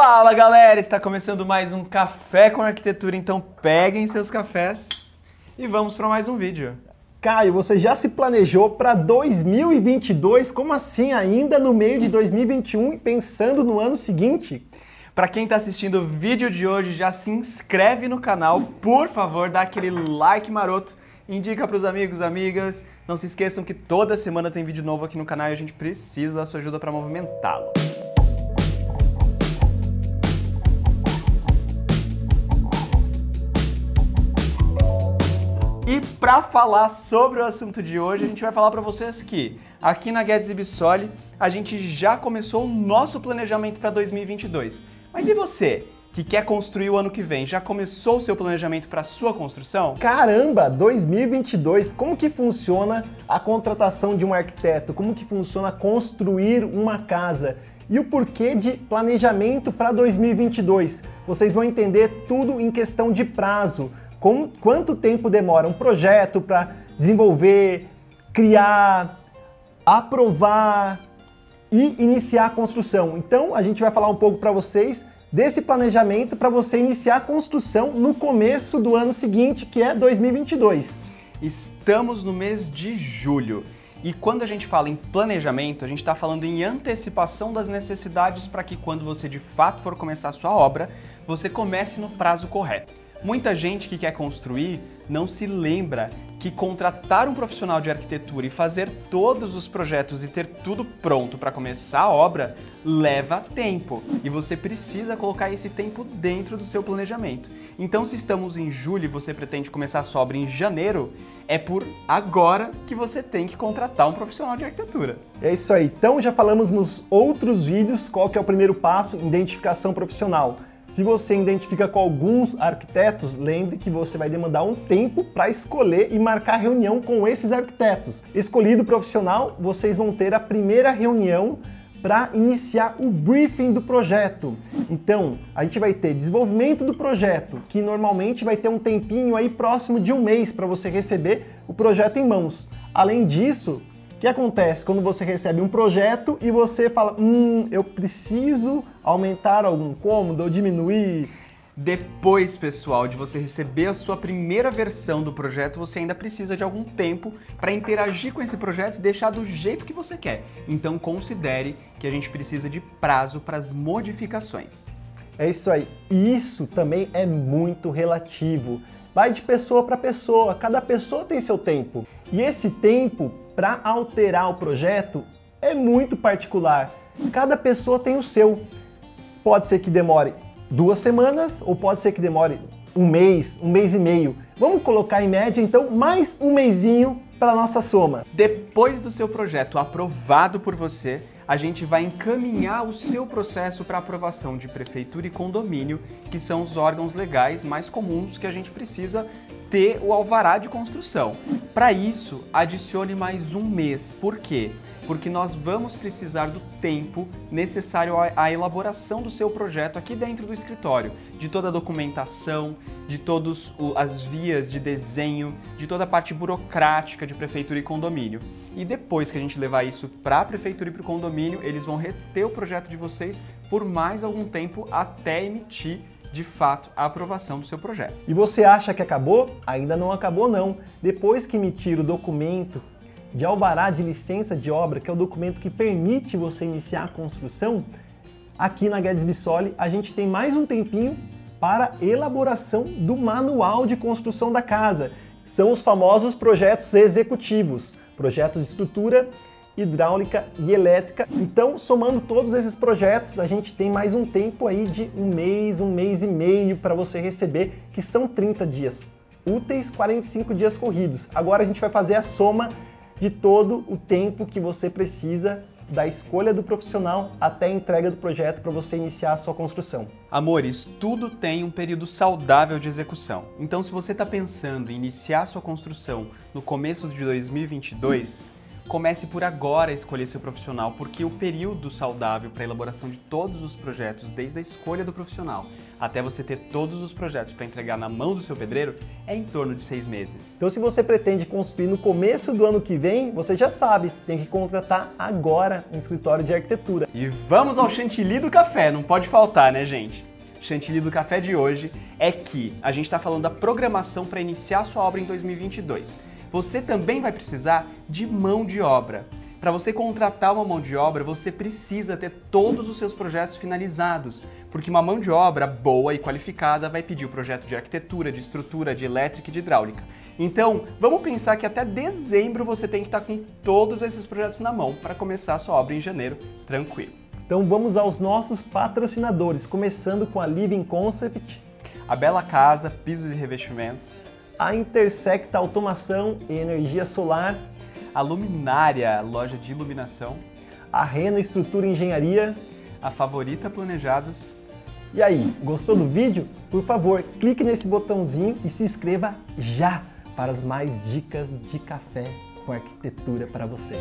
Fala galera, está começando mais um Café com Arquitetura, então peguem seus cafés e vamos para mais um vídeo. Caio, você já se planejou para 2022? Como assim ainda no meio de 2021 e pensando no ano seguinte? Para quem está assistindo o vídeo de hoje, já se inscreve no canal, por favor, dá aquele like maroto, indica para os amigos, amigas. Não se esqueçam que toda semana tem vídeo novo aqui no canal e a gente precisa da sua ajuda para movimentá-lo. E para falar sobre o assunto de hoje, a gente vai falar para vocês que aqui na Guedes Ibissoli a gente já começou o nosso planejamento para 2022. Mas e você? Que quer construir o ano que vem, já começou o seu planejamento para sua construção? Caramba, 2022, como que funciona a contratação de um arquiteto? Como que funciona construir uma casa? E o porquê de planejamento para 2022? Vocês vão entender tudo em questão de prazo com, quanto tempo demora um projeto para desenvolver, criar, aprovar e iniciar a construção. Então, a gente vai falar um pouco para vocês desse planejamento para você iniciar a construção no começo do ano seguinte, que é 2022. Estamos no mês de julho. E quando a gente fala em planejamento, a gente está falando em antecipação das necessidades para que quando você de fato for começar a sua obra, você comece no prazo correto. Muita gente que quer construir não se lembra que contratar um profissional de arquitetura e fazer todos os projetos e ter tudo pronto para começar a obra leva tempo e você precisa colocar esse tempo dentro do seu planejamento. Então, se estamos em julho e você pretende começar a sua obra em janeiro, é por agora que você tem que contratar um profissional de arquitetura. É isso aí. Então, já falamos nos outros vídeos qual que é o primeiro passo, identificação profissional. Se você identifica com alguns arquitetos, lembre que você vai demandar um tempo para escolher e marcar reunião com esses arquitetos. Escolhido o profissional, vocês vão ter a primeira reunião para iniciar o briefing do projeto. Então, a gente vai ter desenvolvimento do projeto, que normalmente vai ter um tempinho aí próximo de um mês para você receber o projeto em mãos. Além disso, o que acontece quando você recebe um projeto e você fala, hum, eu preciso aumentar algum cômodo ou diminuir? Depois, pessoal, de você receber a sua primeira versão do projeto, você ainda precisa de algum tempo para interagir com esse projeto e deixar do jeito que você quer. Então, considere que a gente precisa de prazo para as modificações. É isso aí. Isso também é muito relativo. Vai de pessoa para pessoa, cada pessoa tem seu tempo. E esse tempo para alterar o projeto é muito particular. Cada pessoa tem o seu. Pode ser que demore duas semanas ou pode ser que demore um mês, um mês e meio. Vamos colocar em média então mais um mêsinho para nossa soma. Depois do seu projeto aprovado por você, a gente vai encaminhar o seu processo para aprovação de prefeitura e condomínio, que são os órgãos legais mais comuns que a gente precisa ter o alvará de construção. Para isso, adicione mais um mês. Por quê? Porque nós vamos precisar do tempo necessário à elaboração do seu projeto aqui dentro do escritório, de toda a documentação, de todas as vias de desenho, de toda a parte burocrática de prefeitura e condomínio. E depois que a gente levar isso para a prefeitura e para o condomínio, eles vão reter o projeto de vocês por mais algum tempo até emitir de fato a aprovação do seu projeto. E você acha que acabou? Ainda não acabou não. Depois que emitir o documento de alvará de licença de obra, que é o documento que permite você iniciar a construção, aqui na Guedes Bissoli a gente tem mais um tempinho para elaboração do manual de construção da casa. São os famosos projetos executivos, projetos de estrutura, hidráulica e elétrica. Então, somando todos esses projetos, a gente tem mais um tempo aí de um mês, um mês e meio para você receber, que são 30 dias úteis, 45 dias corridos. Agora a gente vai fazer a soma de todo o tempo que você precisa da escolha do profissional até a entrega do projeto para você iniciar a sua construção. Amores, tudo tem um período saudável de execução. Então, se você está pensando em iniciar a sua construção no começo de 2022, Comece por agora a escolher seu profissional, porque o período saudável para a elaboração de todos os projetos, desde a escolha do profissional até você ter todos os projetos para entregar na mão do seu pedreiro, é em torno de seis meses. Então, se você pretende construir no começo do ano que vem, você já sabe, tem que contratar agora um escritório de arquitetura. E vamos ao chantilly do café, não pode faltar, né, gente? chantilly do café de hoje é que a gente está falando da programação para iniciar sua obra em 2022. Você também vai precisar de mão de obra. Para você contratar uma mão de obra, você precisa ter todos os seus projetos finalizados, porque uma mão de obra boa e qualificada vai pedir o projeto de arquitetura, de estrutura, de elétrica e de hidráulica. Então, vamos pensar que até dezembro você tem que estar com todos esses projetos na mão para começar a sua obra em janeiro, tranquilo. Então vamos aos nossos patrocinadores, começando com a Living Concept, a Bela Casa, pisos e revestimentos, a Intersecta Automação e Energia Solar, a Luminária, loja de iluminação, a Rena Estrutura e Engenharia, a Favorita Planejados. E aí, gostou do vídeo? Por favor, clique nesse botãozinho e se inscreva já para as mais dicas de café com arquitetura para você.